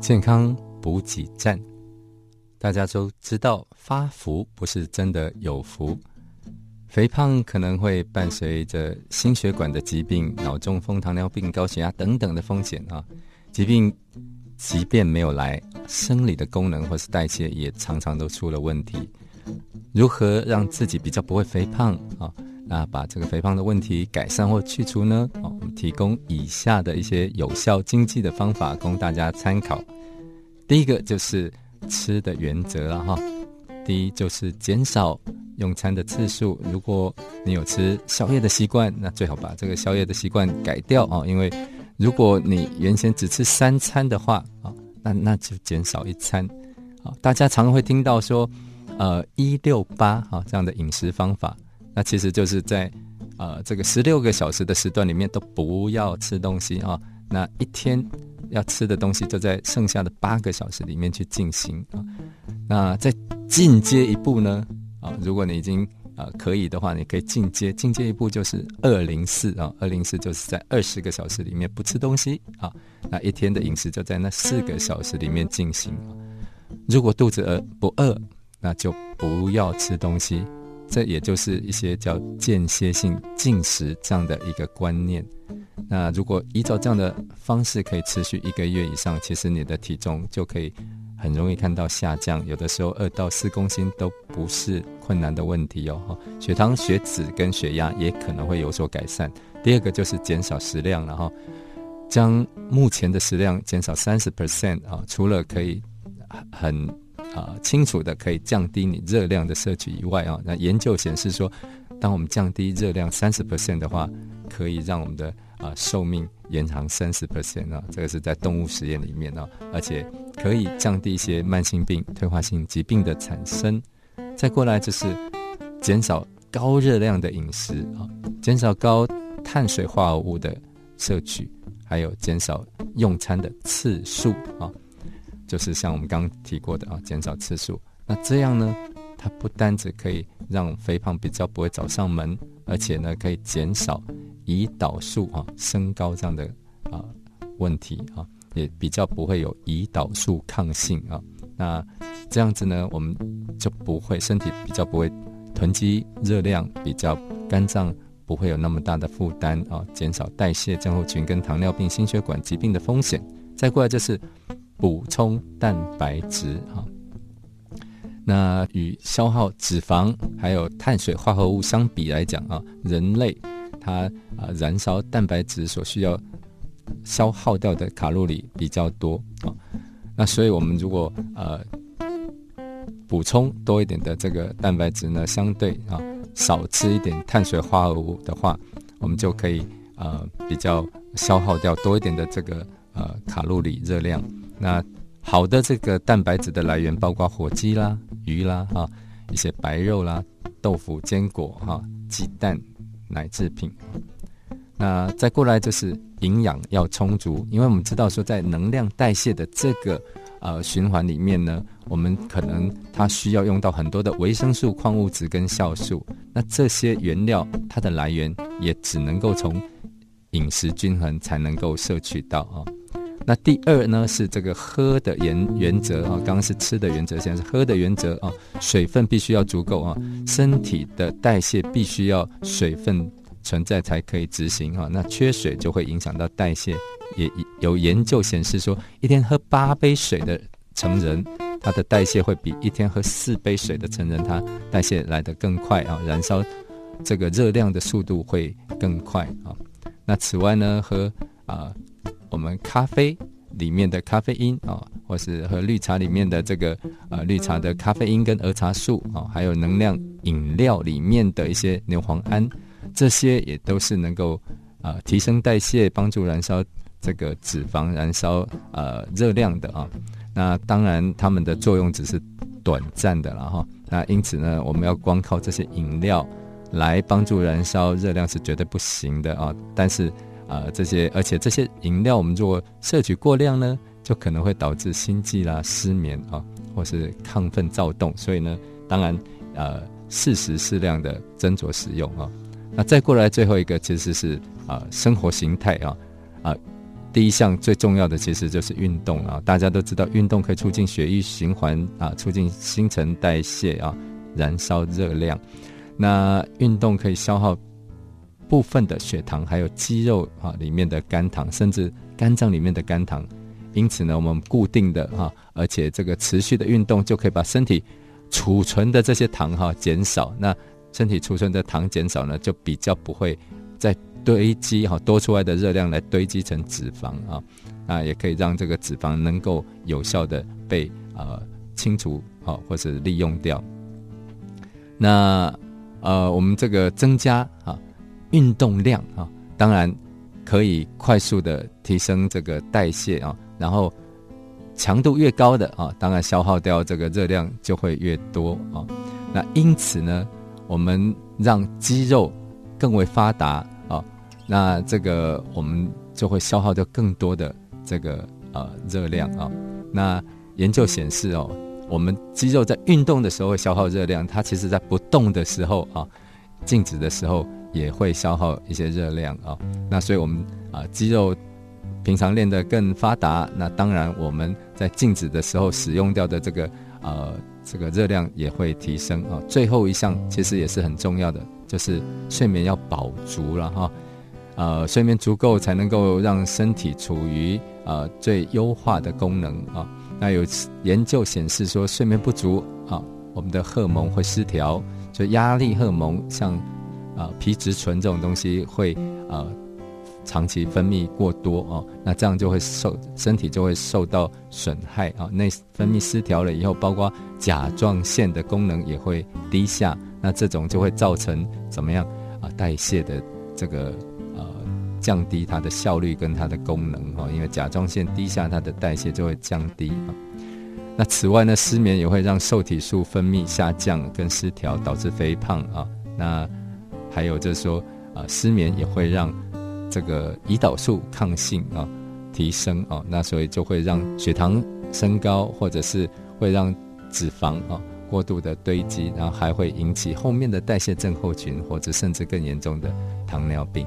健康补给站，大家都知道，发福不是真的有福，肥胖可能会伴随着心血管的疾病、脑中风、糖尿病、高血压等等的风险啊。疾病即便没有来，生理的功能或是代谢也常常都出了问题。如何让自己比较不会肥胖啊？那把这个肥胖的问题改善或去除呢？哦，我们提供以下的一些有效经济的方法供大家参考。第一个就是吃的原则了哈。第一就是减少用餐的次数。如果你有吃宵夜的习惯，那最好把这个宵夜的习惯改掉啊。因为如果你原先只吃三餐的话啊，那那就减少一餐。啊，大家常会听到说，呃，一六八哈这样的饮食方法。那其实就是在，呃，这个十六个小时的时段里面都不要吃东西啊。那一天要吃的东西就在剩下的八个小时里面去进行啊。那再进阶一步呢，啊，如果你已经啊可以的话，你可以进阶，进阶一步就是二零四啊，二零四就是在二十个小时里面不吃东西啊。那一天的饮食就在那四个小时里面进行。如果肚子饿不饿，那就不要吃东西。这也就是一些叫间歇性进食这样的一个观念。那如果依照这样的方式可以持续一个月以上，其实你的体重就可以很容易看到下降。有的时候二到四公斤都不是困难的问题哦。血糖、血脂跟血压也可能会有所改善。第二个就是减少食量，然后将目前的食量减少三十 percent 啊，除了可以很。啊，清楚的可以降低你热量的摄取以外啊，那研究显示说，当我们降低热量三十 percent 的话，可以让我们的啊寿命延长三十 percent 啊，这个是在动物实验里面啊，而且可以降低一些慢性病、退化性疾病的产生。再过来就是减少高热量的饮食啊，减少高碳水化合物的摄取，还有减少用餐的次数啊。就是像我们刚刚提过的啊，减少次数。那这样呢，它不单只可以让肥胖比较不会找上门，而且呢，可以减少胰岛素啊升高这样的啊问题啊，也比较不会有胰岛素抗性啊。那这样子呢，我们就不会身体比较不会囤积热量，比较肝脏不会有那么大的负担啊，减少代谢症候群跟糖尿病、心血管疾病的风险。再过来就是。补充蛋白质啊，那与消耗脂肪还有碳水化合物相比来讲啊，人类它啊燃烧蛋白质所需要消耗掉的卡路里比较多啊，那所以我们如果呃补充多一点的这个蛋白质呢，相对啊少吃一点碳水化合物的话，我们就可以呃比较消耗掉多一点的这个呃卡路里热量。那好的，这个蛋白质的来源包括火鸡啦、鱼啦、哈一些白肉啦、豆腐、坚果、哈鸡蛋、奶制品。那再过来就是营养要充足，因为我们知道说在能量代谢的这个呃循环里面呢，我们可能它需要用到很多的维生素、矿物质跟酵素。那这些原料它的来源也只能够从饮食均衡才能够摄取到啊。那第二呢是这个喝的原原则啊，刚刚是吃的原则，现在是喝的原则啊。水分必须要足够啊，身体的代谢必须要水分存在才可以执行啊。那缺水就会影响到代谢，也有研究显示说，一天喝八杯水的成人，他的代谢会比一天喝四杯水的成人，他代谢来得更快啊，燃烧这个热量的速度会更快啊。那此外呢，喝啊。我们咖啡里面的咖啡因啊，或是和绿茶里面的这个呃绿茶的咖啡因跟儿茶素啊，还有能量饮料里面的一些牛磺胺，这些也都是能够啊提升代谢、帮助燃烧这个脂肪、燃烧呃热量的啊。那当然，它们的作用只是短暂的了哈。那因此呢，我们要光靠这些饮料来帮助燃烧热量是绝对不行的啊。但是啊，这些而且这些饮料，我们如果摄取过量呢，就可能会导致心悸啦、失眠啊，或是亢奋躁动。所以呢，当然呃，适时适量的斟酌使用啊。那再过来最后一个，其实是啊，生活形态啊啊，第一项最重要的其实就是运动啊，大家都知道运动可以促进血液循环啊，促进新陈代谢啊，燃烧热量。那运动可以消耗部分的血糖，还有肌肉啊里面的肝糖，甚至肝脏里面的肝糖。因此呢，我们固定的哈，而且这个持续的运动就可以把身体储存的这些糖哈减少。那身体储存的糖减少呢，就比较不会再堆积哈多出来的热量来堆积成脂肪啊。那也可以让这个脂肪能够有效的被呃清除啊，或者利用掉。那呃，我们这个增加啊运动量啊，当然可以快速的提升这个代谢啊。然后强度越高的啊，当然消耗掉这个热量就会越多啊。那因此呢，我们让肌肉更为发达啊，那这个我们就会消耗掉更多的这个呃热量啊。那研究显示哦，我们肌肉在运动的时候会消耗热量，它其实在不动的时候啊，静止的时候也会消耗一些热量啊。那所以我们啊肌肉。平常练得更发达，那当然我们在静止的时候使用掉的这个呃这个热量也会提升啊。最后一项其实也是很重要的，就是睡眠要饱足了哈。呃，睡眠足够才能够让身体处于呃最优化的功能啊。那有研究显示说，睡眠不足啊，我们的荷尔蒙会失调，就压力荷尔蒙像啊皮质醇这种东西会呃。长期分泌过多哦，那这样就会受身体就会受到损害啊。内分泌失调了以后，包括甲状腺的功能也会低下，那这种就会造成怎么样啊？代谢的这个呃降低它的效率跟它的功能哦，因为甲状腺低下，它的代谢就会降低啊。那此外呢，失眠也会让受体素分泌下降跟失调，导致肥胖啊。那还有就是说啊，失眠也会让这个胰岛素抗性啊提升啊，那所以就会让血糖升高，或者是会让脂肪啊过度的堆积，然后还会引起后面的代谢症候群，或者甚至更严重的糖尿病。